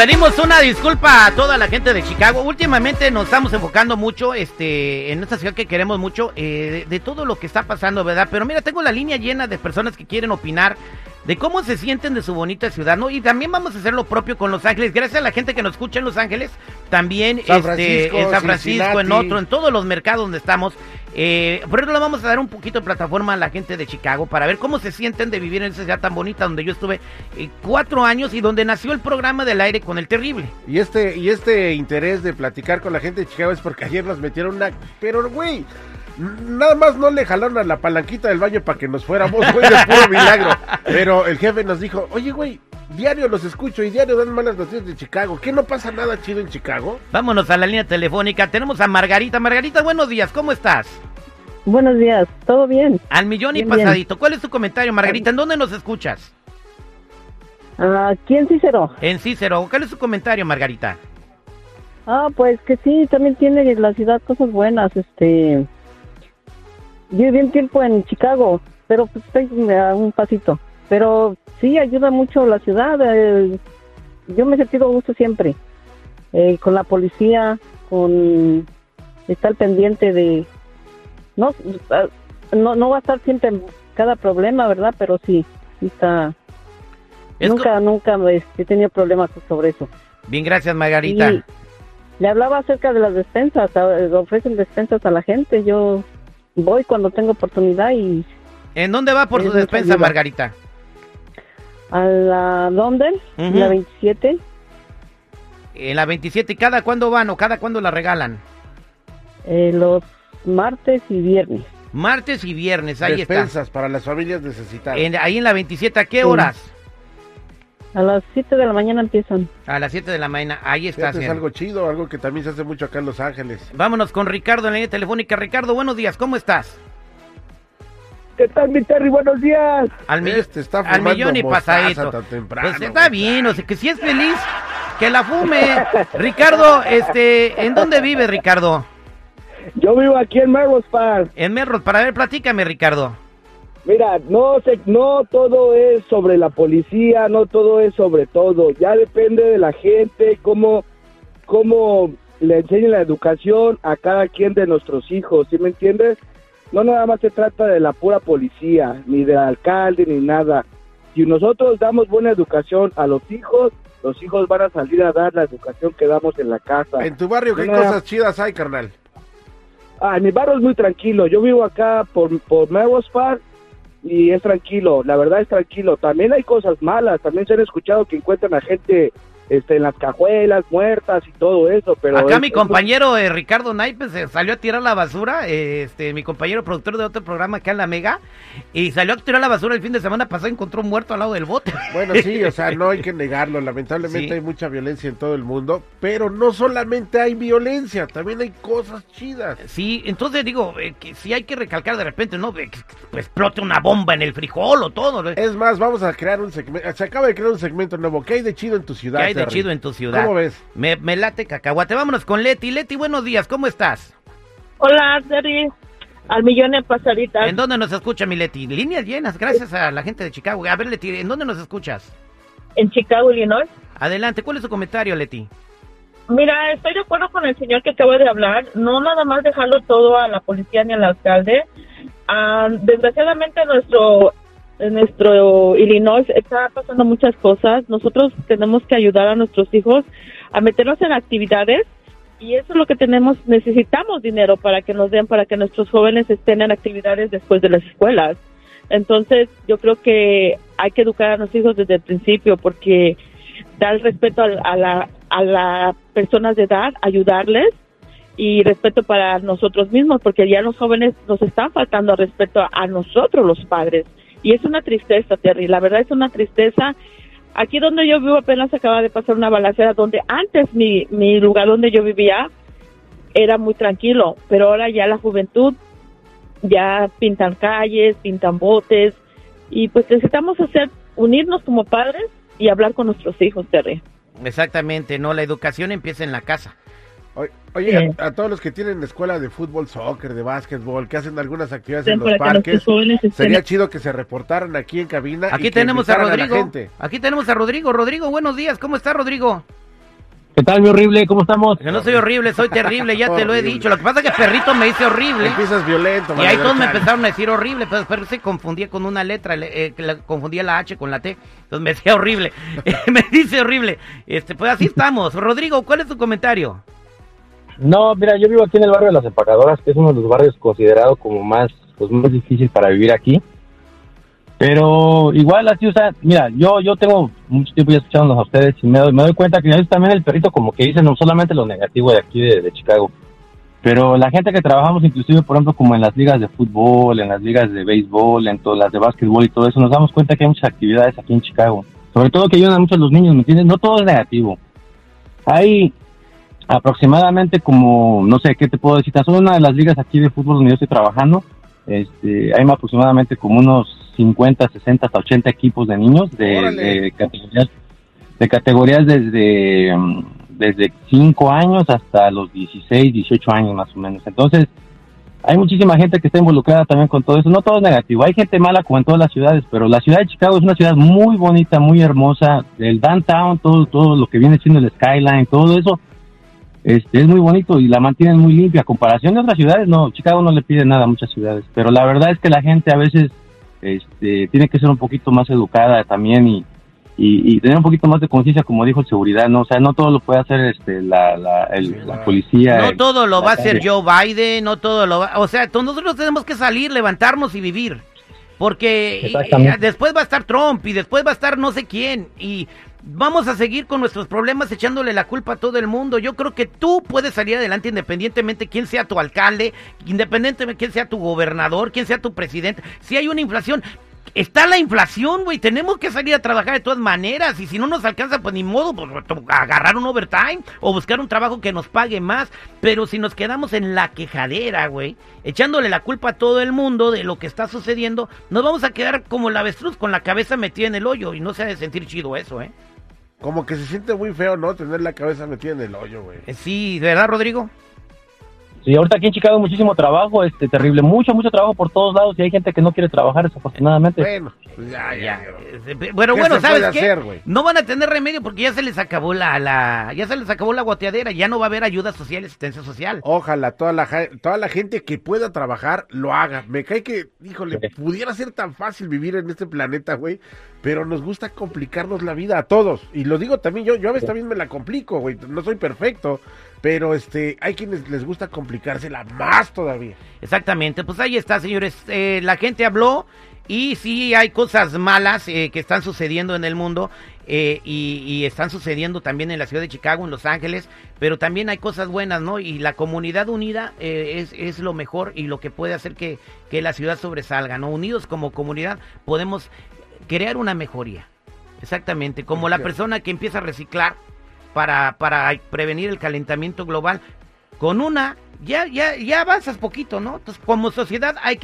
Pedimos una disculpa a toda la gente de Chicago. Últimamente nos estamos enfocando mucho este, en esta ciudad que queremos mucho, eh, de, de todo lo que está pasando, ¿verdad? Pero mira, tengo la línea llena de personas que quieren opinar de cómo se sienten de su bonita ciudad, ¿no? Y también vamos a hacer lo propio con Los Ángeles. Gracias a la gente que nos escucha en Los Ángeles, también San este, Francisco, en San Francisco, en otro, en todos los mercados donde estamos. Eh, por eso le vamos a dar un poquito de plataforma a la gente de Chicago para ver cómo se sienten de vivir en esa ciudad tan bonita donde yo estuve eh, cuatro años y donde nació el programa del aire con el terrible. Y este, y este interés de platicar con la gente de Chicago es porque ayer nos metieron una. Pero, güey, nada más no le jalaron a la palanquita del baño para que nos fuéramos, güey, de puro milagro. Pero el jefe nos dijo, oye, güey, diario los escucho y diario dan malas noticias de Chicago. ¿Qué no pasa nada chido en Chicago? Vámonos a la línea telefónica. Tenemos a Margarita. Margarita, buenos días. ¿Cómo estás? Buenos días, ¿todo bien? Al millón y Bien, pasadito. ¿Cuál es tu comentario, Margarita? ¿En dónde nos escuchas? Ah, ¿Quién Cícero? En Cícero. ¿Cuál es tu comentario, Margarita? Ah, pues que sí, también tiene la ciudad cosas buenas. Este, yo viví un tiempo en Chicago, pero pues estoy a un pasito. Pero sí, ayuda mucho la ciudad. eh, yo me he sentido gusto siempre. Eh, con la policía, con estar pendiente de... No, no, no va a estar siempre en cada problema, ¿verdad? Pero sí, está... Es nunca, nunca este, he tenido problemas sobre eso. Bien, gracias, Margarita. Y le hablaba acerca de las despensas, eh, ofrecen despensas a la gente. Yo voy cuando tengo oportunidad y ¿En dónde va por su despensa. Margarita? a la London, Ujú. la 27, En la 27. ¿Y cada cuándo van o cada cuándo la regalan? eh, los martes y viernes. Martes y viernes. Ahí Despensas para las familias necesitadas. está. En- ahí en la 27. ¿A qué Sí. horas? A las 7 de la mañana empiezan. A las 7 de la mañana. Ahí está. Es algo chido, algo que también se hace mucho acá en Los Ángeles. Vámonos con Ricardo en la línea telefónica. Ricardo, buenos días. ¿Cómo estás? ¿Qué tal, mi Terry? Buenos días. Al, mi- Este está al fumando millón y pasadito. tan temprano, Pues está bien, o sea, que si es feliz, que la fume. Ricardo, este, ¿en dónde vive Ricardo? Yo vivo aquí en Melrose Park. En Merros, para ver, platícame, Ricardo. Mira, no sé, no todo es sobre la policía, no todo es sobre todo. Ya depende de la gente, cómo, cómo le enseñen la educación a cada quien de nuestros hijos, ¿sí me entiendes? No nada más se trata de la pura policía, ni del alcalde, ni nada. Si nosotros damos buena educación a los hijos, los hijos van a salir a dar la educación que damos en la casa. En tu barrio, ¿qué No, cosas chidas hay, carnal? Ah, mi barrio es muy tranquilo. Yo vivo acá por, por Melrose Park y es tranquilo. La verdad es tranquilo. También hay cosas malas. También se han escuchado que encuentran a gente este, en las cajuelas, muertas y todo eso. Pero Acá es- mi es compañero eh, Ricardo Naipes eh, salió a tirar la basura, eh, este, mi compañero productor de otro programa acá en La Mega, y salió a tirar la basura el fin de semana pasado y encontró un muerto al lado del bote. Bueno, sí, o sea, no hay que negarlo. Lamentablemente Sí. hay mucha violencia en todo el mundo, pero no solamente hay violencia, también hay cosas chidas. Sí, entonces digo, eh, que sí hay que recalcar de repente, ¿no? Que pues, explote una bomba en el frijol o todo. ¿no? Es más, vamos a crear un segmento. Se acaba de crear un segmento nuevo. ¿Qué hay de chido en tu ciudad? Chido en tu ciudad? ¿Cómo ves? Me, me late cacahuate. Vámonos con Leti. Leti, buenos días, ¿cómo estás? Hola, Terry. Al millón de pasaditas. ¿En dónde nos escucha mi Leti? Líneas llenas, gracias a la gente de Chicago. A ver, Leti, ¿en dónde nos escuchas? En Chicago, Illinois. Adelante, ¿cuál es tu comentario, Leti? Mira, estoy de acuerdo con el señor que acaba de hablar. No nada más dejarlo todo a la policía ni al alcalde. Ah, desgraciadamente, nuestro en nuestro Illinois está pasando muchas cosas. Nosotros tenemos que ayudar a nuestros hijos a meternos en actividades y eso es lo que tenemos. Necesitamos dinero para que nos den, para que nuestros jóvenes estén en actividades después de las escuelas. Entonces, yo creo que hay que educar a los hijos desde el principio porque dar respeto al- a, la a las personas de edad, ayudarles y respeto para nosotros mismos, porque ya los jóvenes nos están faltando respeto a nosotros los padres. Y es una tristeza, Terry, la verdad es una tristeza. Aquí donde yo vivo apenas acaba de pasar una balacera donde antes mi, mi lugar donde yo vivía era muy tranquilo, pero ahora ya la juventud ya pintan calles, pintan botes y pues necesitamos hacer, unirnos como padres y hablar con nuestros hijos, Terry. Exactamente, no, la educación empieza en la casa. Oye, a, a todos los que tienen escuela de fútbol, soccer, de básquetbol, que hacen algunas actividades en los parques, sería chido que se reportaran aquí en cabina. y Aquí que tenemos a Rodrigo. gente. Aquí tenemos a Rodrigo. Rodrigo, buenos días. ¿Cómo está, Rodrigo? ¿Qué tal, mi horrible? ¿Cómo estamos? Yo no soy horrible, soy terrible, ya te lo he dicho. Lo que pasa es que perrito me dice horrible. Empiezas violento, Y ahí todos me empezaron a decir horrible, pero después se confundía con una letra, le- eh, la- confundía la H con la T, entonces me decía horrible, me dice horrible. Este, pues así estamos. Rodrigo, ¿cuál es tu comentario? No, mira, yo vivo aquí en el barrio de las empacadoras, que es uno de los barrios considerado como más, pues, más difícil para vivir aquí. Pero igual así, o sea, mira, yo yo tengo mucho tiempo ya escuchándolos a ustedes y me doy, me doy cuenta que a veces también el perrito como que dice no solamente lo negativo de aquí de, de Chicago, pero la gente que trabajamos inclusive, por ejemplo, como en las ligas de fútbol, en las ligas de béisbol, en todas las de básquetbol y todo eso, nos damos cuenta que hay muchas actividades aquí en Chicago. Sobre todo que ayudan mucho a los niños, ¿me entiendes? No todo es negativo. Hay aproximadamente como, no sé, ¿qué te puedo decir? Tan solo una de las ligas aquí de fútbol donde yo estoy trabajando, este, hay aproximadamente como unos 50, 60 hasta 80 equipos de niños de, categorías, de categorías desde, desde 5 años hasta los 16, 18 años más o menos. Entonces, hay muchísima gente que está involucrada también con todo eso. No todo es negativo. Hay gente mala como en todas las ciudades, pero la ciudad de Chicago es una ciudad muy bonita, muy hermosa. El downtown, todo, todo lo que viene siendo el skyline, todo eso, este, es muy bonito y la mantienen muy limpia. A comparación de otras ciudades, no, Chicago no le pide nada a muchas ciudades. Pero la verdad es que la gente a veces este, tiene que ser un poquito más educada también y, y, y tener un poquito más de conciencia, como dijo el seguridad, ¿no? O sea, no todo lo puede hacer este, la, la, el- Sí, la policía. No el- todo lo va a hacer. Joe Biden, no todo lo va... O sea, nosotros tenemos que salir, levantarnos y vivir. Porque después va a estar Trump y después va a estar no sé quién. Y vamos a seguir con nuestros problemas echándole la culpa a todo el mundo. Yo creo que tú puedes salir adelante independientemente quién sea tu alcalde, independientemente quién sea tu gobernador, quién sea tu presidente. Si hay una inflación... Está la inflación, güey. Tenemos que salir a trabajar de todas maneras. Y si no nos alcanza, pues ni modo, pues to- agarrar un overtime o buscar un trabajo que nos pague más. Pero si nos quedamos en la quejadera, güey, echándole la culpa a todo el mundo de lo que está sucediendo, nos vamos a quedar como el avestruz con la cabeza metida en el hoyo. Y no se ha de sentir chido eso, ¿eh? Como que se siente muy feo, ¿no? Tener la cabeza metida en el hoyo, güey. Eh, Sí, ¿de verdad, Rodrigo? Sí, ahorita aquí en Chicago hay muchísimo trabajo, este, terrible, mucho, mucho trabajo por todos lados y hay gente que no quiere trabajar, desafortunadamente. Bueno, pues ya, ya. Eh, Bueno, ¿Qué bueno, se ¿sabes puede qué? hacer, güey? no van a tener remedio porque ya se les acabó la, la, ya se les acabó la guateadera, ya no va a haber ayuda social, asistencia social. Ojalá toda la, toda la gente que pueda trabajar lo haga. Me cae que, híjole, Sí. pudiera ser tan fácil vivir en este planeta, güey. Pero nos gusta complicarnos la vida a todos. Y lo digo también yo, yo a veces también me la complico, güey. No soy perfecto. Pero este, hay quienes les gusta complicársela más todavía. Exactamente, pues ahí está, señores. Eh, la gente habló y sí hay cosas malas eh, que están sucediendo en el mundo eh, y, y están sucediendo también en la ciudad de Chicago, en Los Ángeles, pero también hay cosas buenas, ¿no? Y la comunidad unida eh, es, es lo mejor y lo que puede hacer que, que la ciudad sobresalga, ¿no? Unidos como comunidad podemos crear una mejoría. Exactamente, como la persona que empieza a reciclar para, para prevenir el calentamiento global, con una, ya, ya, ya avanzas poquito, ¿no? Entonces, como sociedad hay que